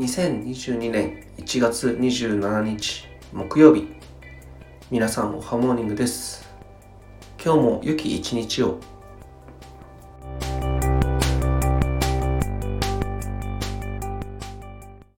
2022年1月27日木曜日。皆さんおはモーニングです。今日も良き一日を。